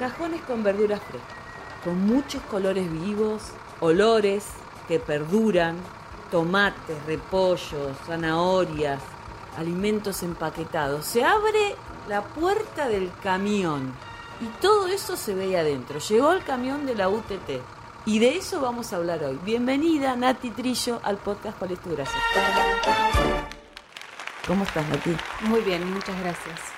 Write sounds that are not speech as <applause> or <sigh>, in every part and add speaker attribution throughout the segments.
Speaker 1: Cajones con verduras frescas, con muchos colores vivos, olores que perduran, tomates, repollos, zanahorias, alimentos empaquetados. Se abre la puerta del camión y todo eso se ve adentro. Llegó el camión de la UTT. Y de eso vamos a hablar hoy. Bienvenida, Nati Trillo, al podcast ¿Cuál es tu gracia? ¿Cómo estás, Nati?
Speaker 2: Muy bien, muchas gracias.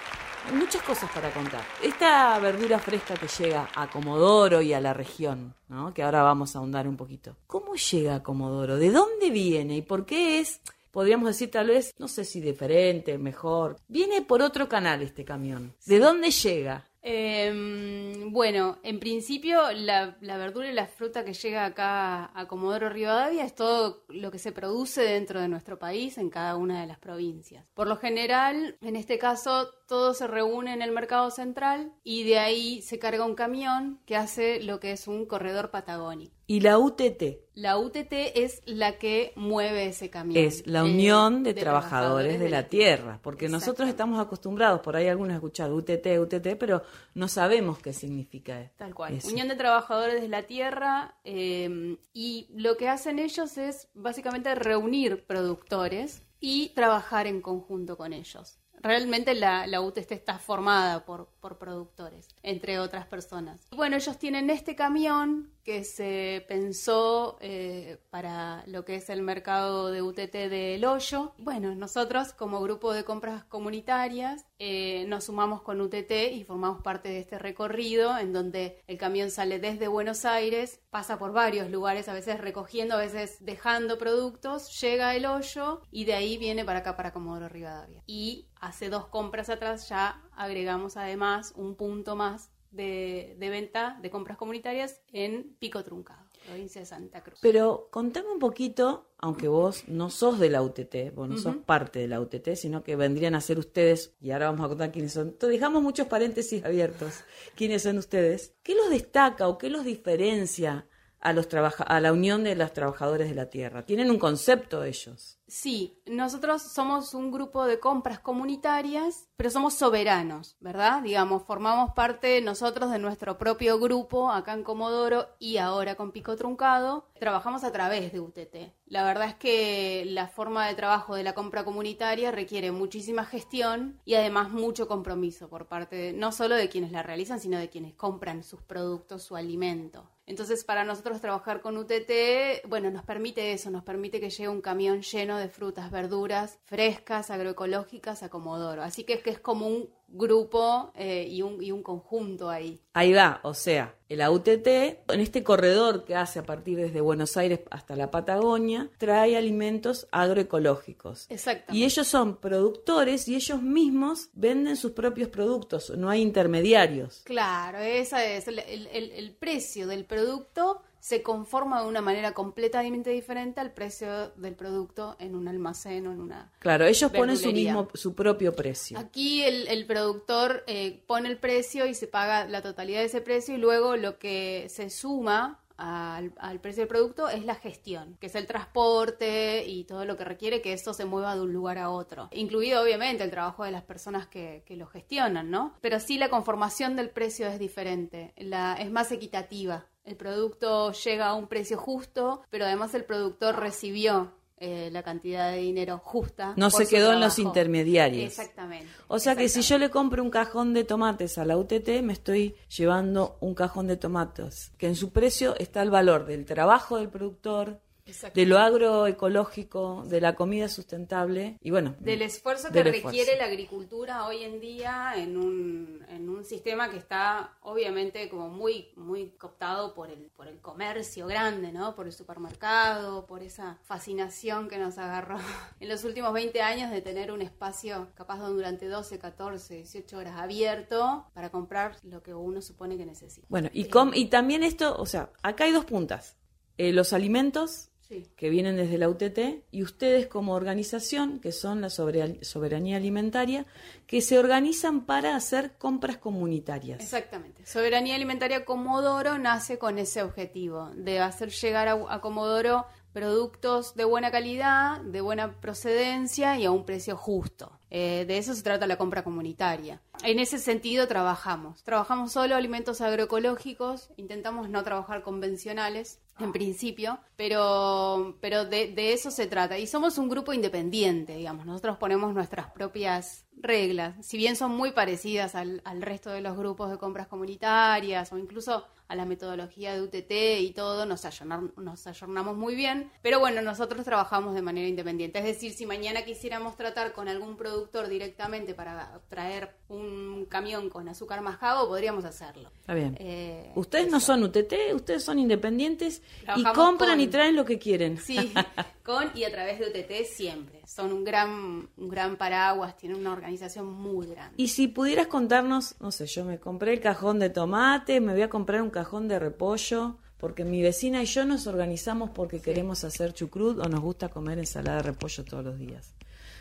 Speaker 1: Muchas cosas para contar. Esta verdura fresca que llega a Comodoro y a la región, ¿no? que ahora vamos a ahondar un poquito. ¿Cómo llega a Comodoro? ¿De dónde viene y por qué es, podríamos decir tal vez, no sé si diferente, mejor? Viene por otro canal este camión. ¿De dónde llega?
Speaker 2: Eh, bueno, en principio la, la, verdura y la fruta que llega acá a Comodoro Rivadavia es todo lo que se produce dentro de nuestro país en cada una de las provincias. Por lo general, en este caso, todo se reúne en el mercado central y de ahí se carga un camión que hace lo que es un corredor patagónico.
Speaker 1: ¿Y la UTT?
Speaker 2: La UTT es la que mueve ese camión.
Speaker 1: Es la Unión de, de Trabajadores, de, la, Tierra, porque nosotros estamos acostumbrados, por ahí algunos escuchado UTT, UTT, pero no sabemos qué significa esto.
Speaker 2: Tal cual. Eso. Unión de Trabajadores de la Tierra eh, y lo que hacen ellos es básicamente reunir productores y trabajar en conjunto con ellos realmente la, la UTT está formada por, productores, entre otras personas. Bueno, ellos tienen este camión que se pensó eh, para lo que es el mercado de UTT del Hoyo. Bueno, nosotros como grupo de compras comunitarias eh, nos sumamos con UTT y formamos parte de este recorrido en donde el camión sale desde Buenos Aires, pasa por varios lugares, a veces recogiendo, a veces dejando productos, llega al Hoyo y de ahí viene para acá, para Comodoro Rivadavia. Y hace dos compras atrás ya agregamos además un punto más de, venta de compras comunitarias en Pico Truncado, provincia de Santa Cruz.
Speaker 1: Pero contame un poquito, aunque vos no sos de la UTT, vos no uh -huh. sos parte de la UTT, sino que vendrían a ser ustedes, y ahora vamos a contar quiénes son. Entonces, dejamos muchos paréntesis abiertos. ¿Quiénes son ustedes? ¿Qué los destaca o qué los diferencia a, los a la Unión de los Trabajadores de la Tierra? ¿Tienen un concepto ellos?
Speaker 2: Sí, nosotros somos un grupo de compras comunitarias, pero somos soberanos, ¿verdad? Digamos, formamos parte nosotros de nuestro propio grupo acá en Comodoro y ahora con Pico Truncado. Trabajamos a través de UTT. La verdad es que la forma de trabajo de la compra comunitaria requiere muchísima gestión y además mucho compromiso por parte de, no solo de quienes la realizan, sino de quienes compran sus productos, su alimento. Entonces, para nosotros trabajar con UTT, bueno, nos permite eso, nos permite que llegue un camión lleno de frutas, verduras frescas, agroecológicas a Comodoro. Así que es que es como un grupo eh, y, un, y un conjunto ahí.
Speaker 1: Ahí va, o sea, el AUTT, en este corredor que hace a partir desde Buenos Aires hasta la Patagonia, trae alimentos agroecológicos.
Speaker 2: Exacto.
Speaker 1: Y ellos son productores y ellos mismos venden sus propios productos, no hay intermediarios.
Speaker 2: Claro, ese es el, el, el precio del producto se conforma de una manera completamente diferente al precio del producto en un almacén o en una.
Speaker 1: Claro, ellos ponen su mismo, su propio precio.
Speaker 2: Aquí el, el productor eh, pone el precio y se paga la totalidad de ese precio y luego lo que se suma al, precio del producto es la gestión, que es el transporte y todo lo que requiere que esto se mueva de un lugar a otro. Incluido obviamente el trabajo de las personas que, que lo gestionan, ¿no? Pero sí la conformación del precio es diferente, la, es más equitativa. El producto llega a un precio justo, pero además el productor recibió eh, la cantidad de dinero justa.
Speaker 1: No se quedó en los intermediarios.
Speaker 2: Exactamente.
Speaker 1: O sea
Speaker 2: exactamente.
Speaker 1: que si yo le compro un cajón de tomates a la UTT, me estoy llevando un cajón de tomates, que en su precio está el valor del trabajo del productor, de lo agroecológico, de la comida sustentable y bueno.
Speaker 2: Del esfuerzo que requiere esfuerzo. la agricultura hoy en día en un, en un sistema que está obviamente como muy, muy cooptado por el, por el comercio grande, ¿no? Por el supermercado, por esa fascinación que nos agarró <laughs> en los últimos 20 años de tener un espacio capaz durante 12, 14, 18 horas abierto para comprar lo que uno supone que necesita.
Speaker 1: Bueno, y, com y también esto, o sea, acá hay dos puntas. Eh, los alimentos Sí. que vienen desde la UTT y ustedes como organización, que son la soberanía alimentaria, que se organizan para hacer compras comunitarias.
Speaker 2: Exactamente. Soberanía Alimentaria Comodoro nace con ese objetivo, de hacer llegar a, a Comodoro productos de buena calidad, de buena procedencia y a un precio justo. Eh, de eso se trata la compra comunitaria. en ese sentido trabajamos. Trabajamos solo alimentos agroecológicos, intentamos no trabajar convencionales en principio, pero, pero de, de, eso se trata. Y somos un grupo independiente, digamos, nosotros ponemos nuestras propias reglas, si bien son muy parecidas al, al resto de los grupos de compras comunitarias o incluso a la metodología de UTT y todo, nos, nos ayornamos muy bien, pero bueno, nosotros trabajamos de manera independiente. Es decir, si mañana quisiéramos tratar con algún productor directamente para traer un camión con azúcar mascabo, podríamos hacerlo.
Speaker 1: Está bien. Eh, ustedes no son UTT, ustedes son independientes y compran y traen lo que quieren.
Speaker 2: Sí, <laughs> con y a través de UTT siempre. Son un gran, un gran paraguas, tienen una organización muy grande.
Speaker 1: Y si pudieras contarnos, no sé, yo me compré el cajón de tomate, me voy a comprar un cajón de repollo, porque mi vecina y yo nos organizamos porque queremos hacer chucrut o nos gusta comer ensalada de repollo todos los días.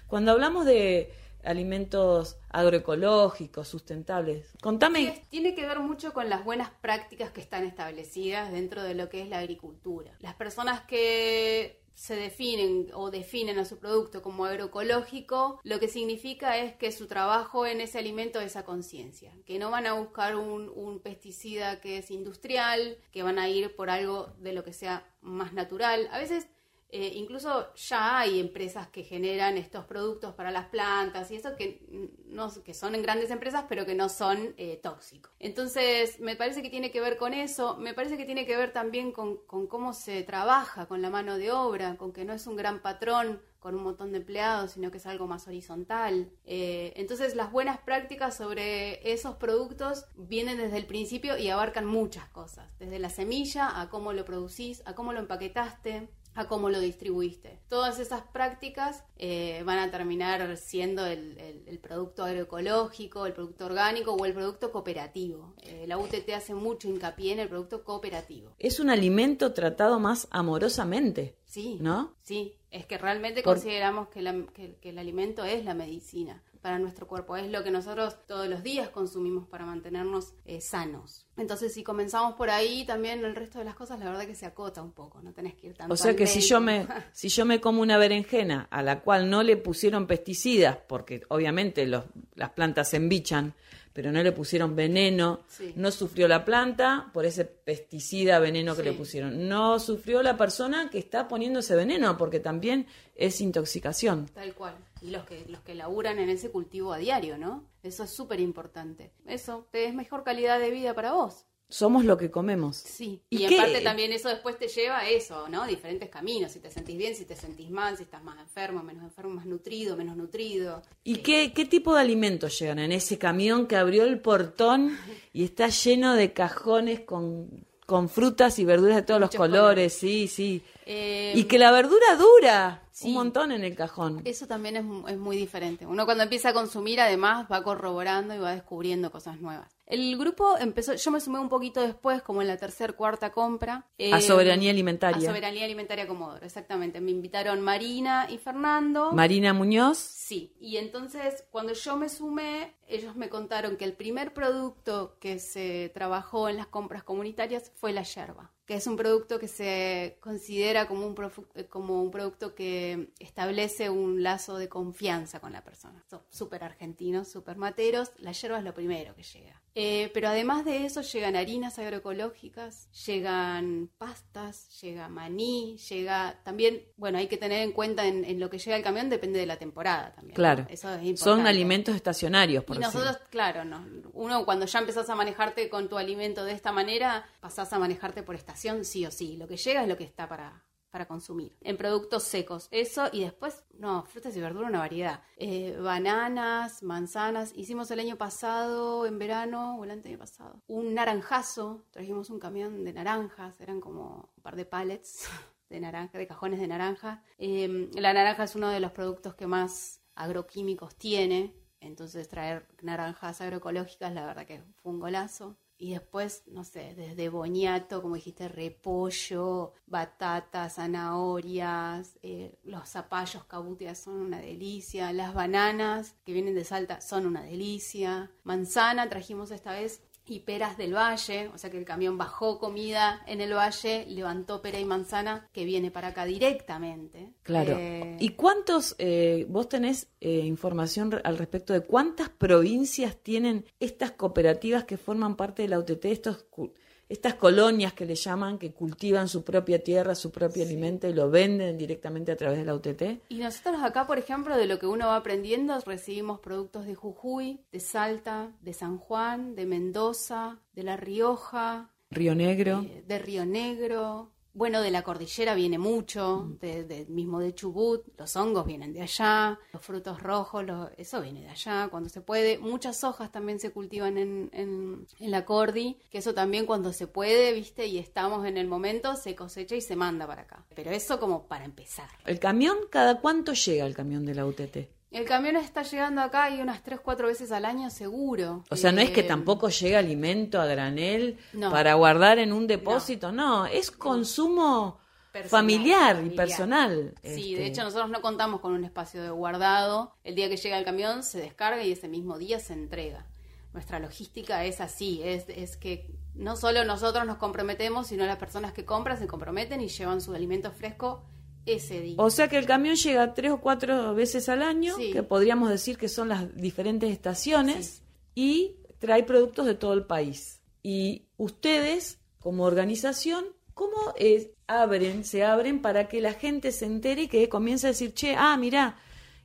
Speaker 1: Cuando hablamos de alimentos agroecológicos, sustentables. Contame.
Speaker 2: tiene que ver mucho con las buenas prácticas que están establecidas dentro de lo que es la agricultura. Las personas que se definen o definen a su producto como agroecológico, lo que significa es que su trabajo en ese alimento es a conciencia, que no van a buscar un, un, pesticida que es industrial, que van a ir por algo de lo que sea más natural. A veces eh, incluso ya hay empresas que generan estos productos para las plantas y eso que, no, son en grandes empresas pero que no son eh, tóxicos. Entonces me parece que tiene que ver con eso, me parece que tiene que ver también con, con cómo se trabaja con la mano de obra, con que no es un gran patrón con un montón de empleados, sino que es algo más horizontal. Eh, entonces las buenas prácticas sobre esos productos vienen desde el principio y abarcan muchas cosas, desde la semilla a cómo lo producís, a cómo lo empaquetaste, a cómo lo distribuiste. Todas esas prácticas eh, van a terminar siendo el, producto agroecológico, el producto orgánico o el producto cooperativo. Eh, la UTT hace mucho hincapié en el producto cooperativo.
Speaker 1: Es un alimento tratado más amorosamente.
Speaker 2: Sí,
Speaker 1: ¿no?
Speaker 2: Sí, es que realmente consideramos que, que el alimento es la medicina para nuestro cuerpo, es lo que nosotros todos los días consumimos para mantenernos eh, sanos. Entonces, si comenzamos por ahí, también el resto de las cosas, la verdad que se acota un poco, no tenés que ir tanto.
Speaker 1: O sea que si yo me <laughs> si yo me como una berenjena a la cual no le pusieron pesticidas, porque obviamente los, las plantas se embichan, pero no le pusieron veneno, no sufrió la planta por ese pesticida veneno que le pusieron, no sufrió la persona que está poniendo ese veneno, porque también es intoxicación.
Speaker 2: Tal cual. Y los que, los que laburan en ese cultivo a diario, ¿no? Eso es súper importante. Eso te es mejor calidad de vida para vos
Speaker 1: somos lo que comemos.
Speaker 2: Sí, y, en parte también eso después te lleva a eso, ¿no? Diferentes caminos, si te sentís bien, si te sentís mal, si estás más enfermo, menos enfermo, más nutrido, menos nutrido.
Speaker 1: ¿Y qué, qué tipo de alimentos llegan en ese camión que abrió el portón y está lleno de cajones con, con frutas y verduras de todos los colores. sí, sí. Eh, y que la verdura dura un montón en el cajón.
Speaker 2: Eso también es, es muy diferente. Uno cuando empieza a consumir además va corroborando y va descubriendo cosas nuevas. El grupo empezó, yo me sumé un poquito después, como en la tercera, cuarta compra.
Speaker 1: a eh, Soberanía Alimentaria.
Speaker 2: A Soberanía Alimentaria Comodoro, exactamente. Me invitaron Marina y Fernando.
Speaker 1: Marina Muñoz.
Speaker 2: Sí, y entonces cuando yo me sumé, ellos me contaron que el primer producto que se trabajó en las compras comunitarias fue la yerba que es un producto que se considera como un, como un producto que establece un lazo de confianza con la persona. Son súper argentinos, súper materos, la yerba es lo primero que llega. Eh, pero además de eso llegan harinas agroecológicas, llegan pastas, llega maní, llega también, bueno, hay que tener en cuenta en, lo que llega el camión, depende de la temporada también.
Speaker 1: Claro, son alimentos estacionarios, por
Speaker 2: Y nosotros, claro, no, uno cuando ya empezás a manejarte con tu alimento de esta manera, pasás a manejarte por estación sí o sí, lo que llega es lo que está para, para consumir. En productos secos, eso y después, no, frutas y verduras, una variedad. Eh, bananas, manzanas. Hicimos el año pasado, en verano, o el año pasado, un naranjazo. Trajimos un camión de naranjas, eran como un par de pallets <laughs> de naranja, de cajones de naranja. Em, la naranja es uno de los productos que más agroquímicos tiene. Entonces traer naranjas agroecológicas, la verdad que fue un golazo. Y después, no sé, desde boñato, como dijiste, repollo, batatas, zanahorias, eh, los zapallos cabutias son una delicia, las bananas que vienen de Salta son una delicia, manzana trajimos esta vez y peras del valle, o sea que el camión bajó comida en el valle, levantó pera y manzana que viene para acá directamente.
Speaker 1: Claro.
Speaker 2: Eh,
Speaker 1: ¿Y cuántos, eh, vos tenés eh, información al respecto de cuántas provincias tienen estas cooperativas que forman parte de la UTT, estos, estas colonias que le llaman, que cultivan su propia tierra, su propio alimento y lo venden directamente a través de la UTT?
Speaker 2: Y nosotros acá, por ejemplo, de lo que uno va aprendiendo, recibimos productos de Jujuy, de Salta, de San Juan, de Mendoza, de La Rioja,
Speaker 1: Río Negro.
Speaker 2: eh, de Río Negro. Bueno, de la cordillera viene mucho, de, de- mismo de Chubut, los hongos vienen de allá, los frutos rojos, lo- eso viene de allá cuando se puede. Muchas hojas también se cultivan en, en, en la cordi, que eso también cuando se puede, viste, y estamos en el momento, se cosecha y se manda para acá. Pero eso como para empezar.
Speaker 1: ¿El camión cada cuánto llega el camión de la UTT?
Speaker 2: El camión está llegando acá y unas 3, 4 veces al año seguro.
Speaker 1: O sea, no es que
Speaker 2: Eh,
Speaker 1: tampoco llega alimento a granel
Speaker 2: No.
Speaker 1: para guardar en un depósito, no, es consumo
Speaker 2: Personal,
Speaker 1: familiar y personal.
Speaker 2: Sí,
Speaker 1: este.
Speaker 2: de hecho nosotros no contamos con un espacio de guardado. El día que llega el camión se descarga y ese mismo día se entrega. Nuestra logística es así, es, es que no solo nosotros nos comprometemos, sino las personas que compran se comprometen y llevan su alimento fresco ese día.
Speaker 1: O sea que el camión llega tres o cuatro veces al año,
Speaker 2: Sí.
Speaker 1: que podríamos decir que son las diferentes estaciones, y trae productos de todo el país. Y ustedes, como organización, ¿cómo es- abren, se abren para que la gente se entere y que comience a decir, che, ah, mira,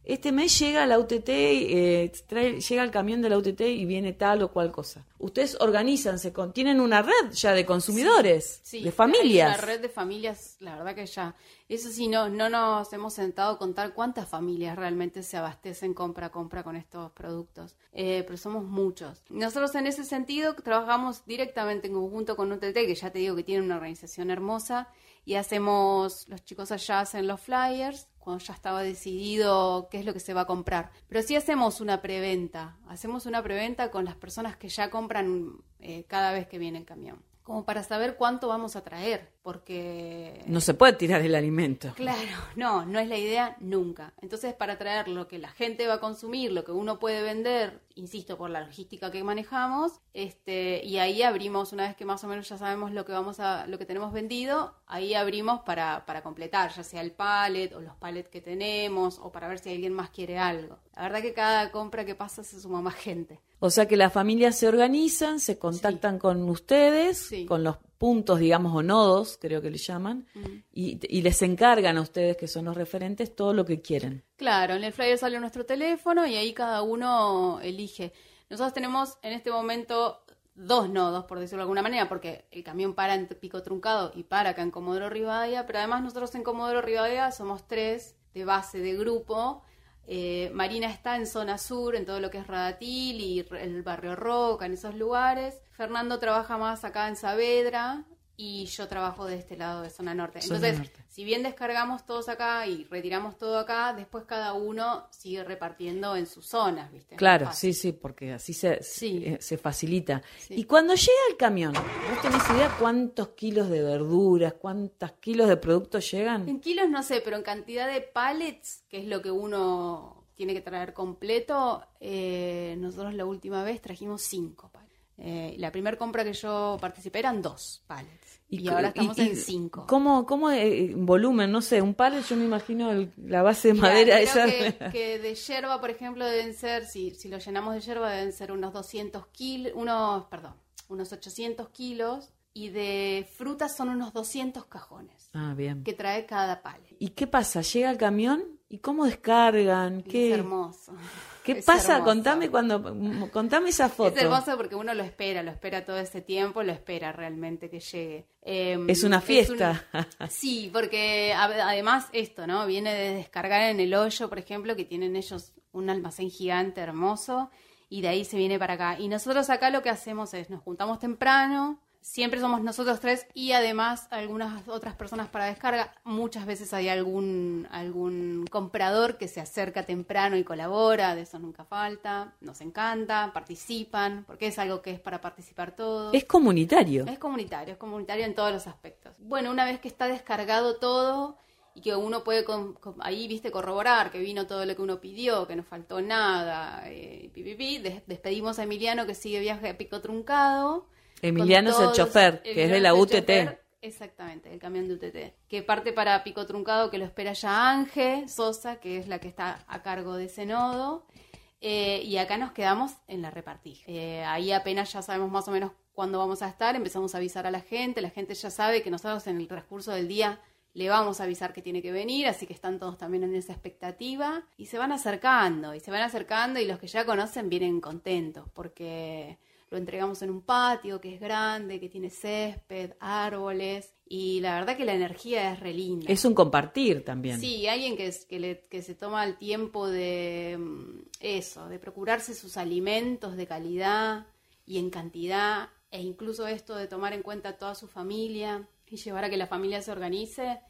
Speaker 1: este mes llega la UTT, eh, trae- llega el camión de la UTT y viene tal o cual cosa. Ustedes organízanse, con, tienen una red ya de consumidores,
Speaker 2: Sí,
Speaker 1: de familias.
Speaker 2: Una red de familias, la verdad que ya. Eso sí, no, no nos hemos sentado a contar cuántas familias realmente se abastecen compra a compra con estos productos. Eh, pero somos muchos. Nosotros en ese sentido trabajamos directamente en conjunto con UTT, que ya te digo que tiene una organización hermosa, y hacemos, los chicos allá hacen los flyers cuando ya estaba decidido qué es lo que se va a comprar. Pero sí hacemos una preventa, hacemos una preventa con las personas que ya compran eh, cada vez que viene el camión, como para saber cuánto vamos a traer, porque...
Speaker 1: No se puede tirar el alimento.
Speaker 2: Claro, <laughs> no, no es la idea nunca. Entonces, para traer lo que la gente va a consumir, lo que uno puede vender, insisto, por la logística que manejamos, este, y ahí abrimos, una vez que más o menos ya sabemos lo que vamos a, lo que tenemos vendido, ahí abrimos para, para completar, ya sea el pallet o los pallets que tenemos, o para ver si alguien más quiere algo. La verdad que cada compra que pasa se suma más gente.
Speaker 1: O sea que las familias se organizan, se contactan con ustedes,
Speaker 2: Sí.
Speaker 1: con los puntos, digamos, o nodos, creo que le llaman, y, y les encargan a ustedes, que son los referentes, todo lo que quieren.
Speaker 2: Claro, en el flyer sale nuestro teléfono y ahí cada uno elige. Nosotros tenemos en este momento dos nodos, por decirlo de alguna manera, porque el camión para en Pico Truncado y para acá en Comodoro Rivadavia, pero además nosotros en Comodoro Rivadavia somos tres de base de grupo. Eh, Marina está en zona sur, en todo lo que es Radatil y el barrio Roca, en esos lugares. Fernando trabaja más acá en Saavedra y yo trabajo de este lado de zona norte.
Speaker 1: Zona
Speaker 2: Entonces,
Speaker 1: norte.
Speaker 2: si bien descargamos todos acá y retiramos todo acá, después cada uno sigue repartiendo en sus zonas, ¿viste?
Speaker 1: Claro, sí, sí, porque así se,
Speaker 2: Sí.
Speaker 1: eh, se facilita.
Speaker 2: Sí.
Speaker 1: Y cuando llega el camión, ¿vos tenés idea cuántos kilos de verduras, cuántos kilos de productos llegan?
Speaker 2: En kilos no sé, pero en cantidad de pallets, que es lo que uno tiene que traer completo, eh, nosotros la última vez trajimos cinco pallets. Eh, la primera compra que yo participé eran dos pallets. Y,
Speaker 1: cu-
Speaker 2: ahora estamos
Speaker 1: y- y
Speaker 2: en cinco.
Speaker 1: ¿Cómo, cómo eh, volumen? No sé, un pallet, yo me imagino el- la base de
Speaker 2: Mira,
Speaker 1: madera
Speaker 2: creo
Speaker 1: esa.
Speaker 2: que, <laughs> que de yerba, por ejemplo, deben ser, si, si lo llenamos de yerba, deben ser unos 200 kilos, unos, perdón, unos 800 kilos. Y de frutas son unos 200 cajones
Speaker 1: Ah, bien.
Speaker 2: que trae cada pallet.
Speaker 1: ¿Y qué pasa? ¿Llega el camión? ¿Y cómo descargan? ¿Qué,
Speaker 2: Es hermoso.
Speaker 1: ¿Qué
Speaker 2: Es
Speaker 1: pasa?
Speaker 2: hermoso.
Speaker 1: Contame cuando m- contame esa foto.
Speaker 2: Es hermoso porque uno lo espera, lo espera todo ese tiempo, lo espera realmente que llegue. Eh,
Speaker 1: Es una
Speaker 2: un-
Speaker 1: fiesta. <laughs>
Speaker 2: sí, porque además esto, ¿no? Viene de descargar en el hoyo, por ejemplo, que tienen ellos un almacén gigante hermoso y de ahí se viene para acá. Y nosotros acá lo que hacemos es nos juntamos temprano, siempre somos nosotros tres y además algunas otras personas para descarga. Muchas veces hay algún, algún comprador que se acerca temprano y colabora, de eso nunca falta. Nos encanta, participan, porque es algo que es para participar todos.
Speaker 1: Es comunitario.
Speaker 2: Es comunitario, es comunitario en todos los aspectos. Bueno, una vez que está descargado todo y que uno puede con- con- ahí, viste, corroborar que vino todo lo que uno pidió, que no faltó nada, eh, pi, pi, pi. Des- despedimos a Emiliano que sigue viaje a Pico Truncado.
Speaker 1: Emiliano es el chofer, que es de la UTT.
Speaker 2: chofer, exactamente, el camión de UTT. Que parte para Pico Truncado, que lo espera ya Ángel Sosa, que es la que está a cargo de ese nodo. Eh, y acá nos quedamos en la repartija. Eh, ahí apenas ya sabemos más o menos cuándo vamos a estar, empezamos a avisar a la gente, la gente ya sabe que nosotros en el transcurso del día le vamos a avisar que tiene que venir, así que están todos también en esa expectativa y se van acercando, y se van acercando y los que ya conocen vienen contentos porque lo entregamos en un patio que es grande, que tiene césped, árboles y la verdad que la energía es re linda.
Speaker 1: Es un compartir también.
Speaker 2: Sí, alguien que, que, le- que se toma el tiempo de mm, eso, de procurarse sus alimentos de calidad y en cantidad, e incluso esto de tomar en cuenta a toda su familia y llevar a que la familia se organice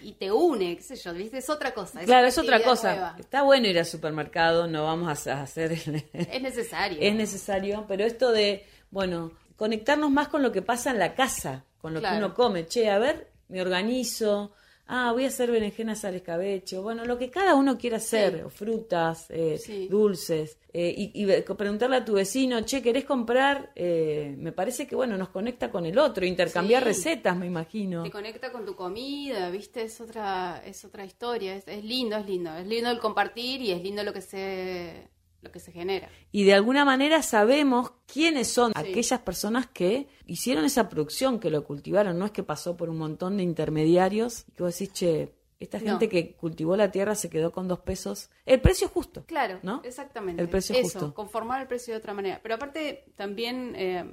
Speaker 2: y te une, qué sé yo, ¿viste? Es otra cosa.
Speaker 1: Claro, es otra cosa.
Speaker 2: nueva.
Speaker 1: Está bueno ir al supermercado, no vamos a hacer... <laughs>
Speaker 2: Es necesario.
Speaker 1: es necesario, pero esto de, bueno, conectarnos más con lo que pasa en la casa, con lo
Speaker 2: Claro.
Speaker 1: que uno come. Che, a ver, me organizo. Ah, voy a hacer berenjenas al escabeche. Bueno, lo que cada uno quiera hacer,
Speaker 2: Sí.
Speaker 1: frutas, eh,
Speaker 2: Sí.
Speaker 1: dulces. eh, y, y preguntarle a tu vecino, che, ¿querés comprar? Eh, me parece que, bueno, nos conecta con el otro, intercambiar
Speaker 2: Sí.
Speaker 1: recetas, me imagino.
Speaker 2: Te conecta con tu comida, ¿viste? Es otra, es otra historia. Es, es lindo, es lindo. Es lindo el compartir y es lindo lo que se, lo que se genera.
Speaker 1: Y de alguna manera sabemos quiénes son
Speaker 2: Sí.
Speaker 1: aquellas personas que hicieron esa producción, que lo cultivaron. No es que pasó por un montón de intermediarios y que vos decís, che, esta
Speaker 2: No.
Speaker 1: gente que cultivó la tierra se quedó con dos pesos. El precio es justo.
Speaker 2: Claro,
Speaker 1: ¿no?
Speaker 2: exactamente.
Speaker 1: El precio
Speaker 2: Eso,
Speaker 1: justo.
Speaker 2: conformar el precio de otra manera. Pero aparte, también eh,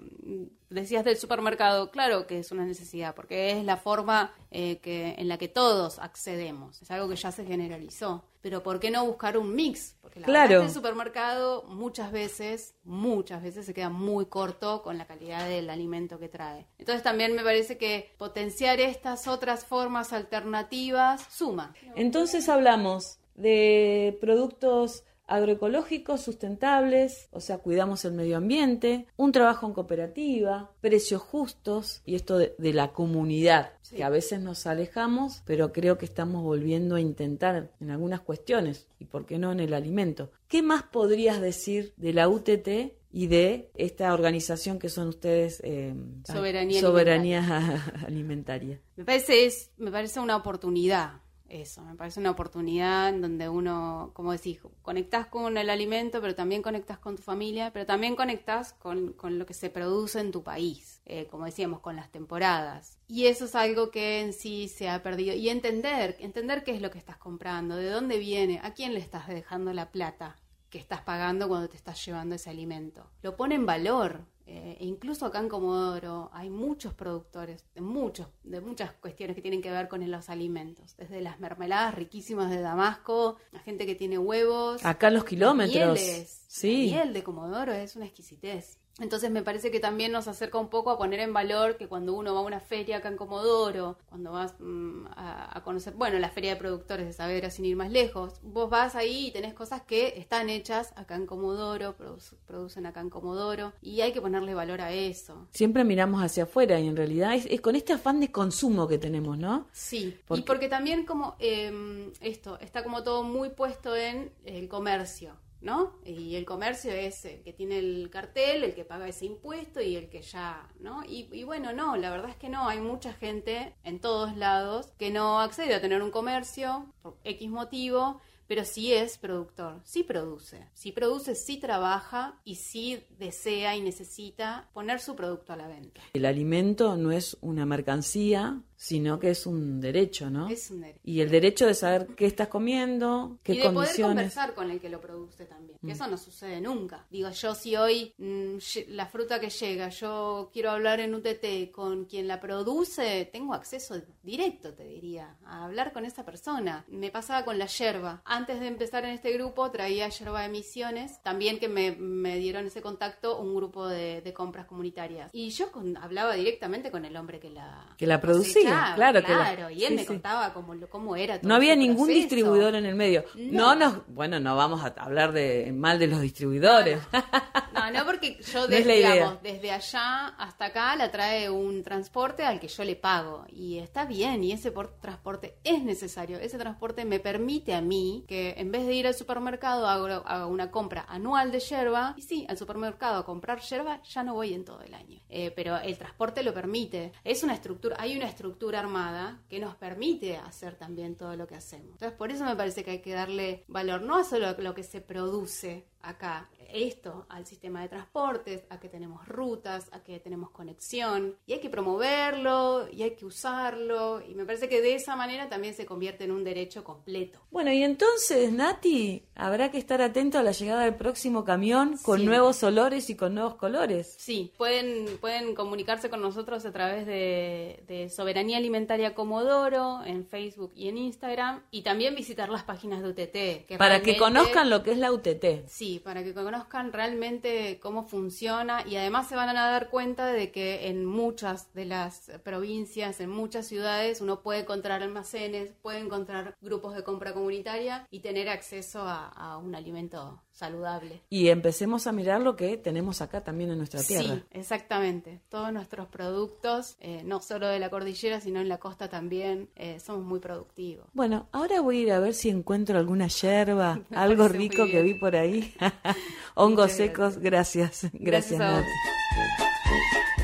Speaker 2: decías del supermercado, claro que es una necesidad, porque es la forma eh, que, en la que todos accedemos. Es algo que ya se generalizó. Pero ¿por qué no buscar un mix? Porque la
Speaker 1: Claro.
Speaker 2: verdad es que el supermercado muchas veces, muchas veces se queda muy corto con la calidad del alimento que trae. Entonces también me parece que potenciar estas otras formas alternativas suma.
Speaker 1: Entonces hablamos de productos agroecológicos sustentables, o sea, cuidamos el medio ambiente, un trabajo en cooperativa, precios justos y esto de, de la comunidad,
Speaker 2: Sí.
Speaker 1: que a veces nos alejamos, pero creo que estamos volviendo a intentar en algunas cuestiones y por qué no en el alimento. ¿Qué más podrías decir de la UTT y de esta organización que son ustedes eh,
Speaker 2: Soberanía
Speaker 1: Soberanía alimentaria? <laughs>
Speaker 2: Me parece, es, me parece una oportunidad eso, me parece una oportunidad en donde uno, como decís, conectás con el alimento, pero también conectás con tu familia, pero también conectás con, con lo que se produce en tu país, eh, como decíamos, con las temporadas. Y eso es algo que en sí se ha perdido. Y entender, entender qué es lo que estás comprando, de dónde viene, a quién le estás dejando la plata que estás pagando cuando te estás llevando ese alimento. Lo pone en valor. eh, e incluso acá en Comodoro hay muchos productores de muchos, de muchas cuestiones que tienen que ver con los alimentos. Desde las mermeladas riquísimas de Damasco, la gente que tiene huevos.
Speaker 1: Acá los kilómetros.
Speaker 2: mieles.
Speaker 1: Sí.
Speaker 2: La miel de Comodoro es una exquisitez. Entonces me parece que también nos acerca un poco a poner en valor que cuando uno va a una feria acá en Comodoro, cuando vas mm, a, a conocer, bueno, la feria de productores de Saavedra sin ir más lejos, vos vas ahí y tenés cosas que están hechas acá en Comodoro, produ- producen acá en Comodoro, y hay que ponerle valor a eso.
Speaker 1: Siempre miramos hacia afuera y en realidad es, es con este afán de consumo que tenemos, ¿no?
Speaker 2: Sí,
Speaker 1: Porque-
Speaker 2: y porque también como eh, esto, está como todo muy puesto en el comercio, ¿no? Y el comercio es el que tiene el cartel, el que paga ese impuesto y el que ya, ¿no? Y, y bueno, no, la verdad es que no, hay mucha gente en todos lados que no accede a tener un comercio por X motivo, pero sí es productor, sí produce, sí produce, sí trabaja y sí desea y necesita poner su producto a la venta.
Speaker 1: El alimento no es una mercancía, sino que es un derecho, ¿no?
Speaker 2: Es un derecho.
Speaker 1: Y el derecho de saber qué estás comiendo, qué
Speaker 2: y de poder conversar con el que lo produce también.
Speaker 1: Mm.
Speaker 2: Eso no sucede nunca. Digo, yo si hoy mm, la fruta que llega, yo quiero hablar en UTT con quien la produce, tengo acceso directo, te diría, a hablar con esa persona. Me pasaba con la yerba. Antes de empezar en este grupo, traía yerba de misiones. También que me, me dieron ese contacto un grupo de, de compras comunitarias. Y yo con- hablaba directamente con el hombre que la,
Speaker 1: Que la producía. Sabía, claro, que la-
Speaker 2: claro. Y él
Speaker 1: sí,
Speaker 2: me
Speaker 1: sí.
Speaker 2: contaba cómo, cómo era todo
Speaker 1: No había ningún
Speaker 2: proceso.
Speaker 1: distribuidor en el medio. No.
Speaker 2: No.
Speaker 1: nos, bueno, no vamos a hablar de mal de los distribuidores.
Speaker 2: No, no, porque yo, <laughs>
Speaker 1: No
Speaker 2: de-
Speaker 1: es la idea.
Speaker 2: digamos, desde allá hasta acá la trae un transporte al que yo le pago. Y está bien, y ese por- transporte es necesario. Ese transporte me permite a mí que en vez de ir al supermercado hago, hago una compra anual de yerba. Y sí, al supermercado a comprar yerba ya no voy en todo el año. Eh, pero el transporte lo permite. Es una estructura, hay una estructura armada que nos permite hacer también todo lo que hacemos. Entonces, por eso me parece que hay que darle valor, no a solo lo que se produce acá, esto, al sistema de transportes, a que tenemos rutas, a que tenemos conexión, y hay que promoverlo, y hay que usarlo, y me parece que de esa manera también se convierte en un derecho completo.
Speaker 1: Bueno, y entonces, Nati, habrá que estar atento a la llegada del próximo camión con
Speaker 2: Sí.
Speaker 1: nuevos olores y con nuevos colores.
Speaker 2: Sí, pueden, pueden comunicarse con nosotros a través de, de Soberanía Alimentaria Comodoro en Facebook y en Instagram y también visitar las páginas de UTT. que
Speaker 1: Para que conozcan lo que es la UTT.
Speaker 2: Sí, para que conozcan realmente cómo funciona y además se van a dar cuenta de que en muchas de las provincias, en muchas ciudades, uno puede encontrar almacenes, puede encontrar grupos de compra comunitaria y tener acceso a, a un alimento saludable.
Speaker 1: Y empecemos a mirar lo que tenemos acá también en nuestra tierra.
Speaker 2: Sí, exactamente. Todos nuestros productos, eh, no solo de la cordillera, sino en la costa también, eh, somos muy productivos.
Speaker 1: Bueno, ahora voy a ir a ver si encuentro alguna yerba, <laughs> algo rico que vi por ahí. <laughs> Hongos secos, gracias. Gracias,
Speaker 2: Gracias.
Speaker 1: Nati.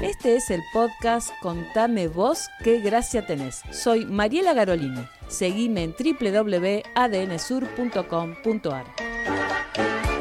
Speaker 1: Este es el podcast Contame vos qué gracia tenés. Soy Mariela Garolini. Seguime en www.adnsur.com.ar.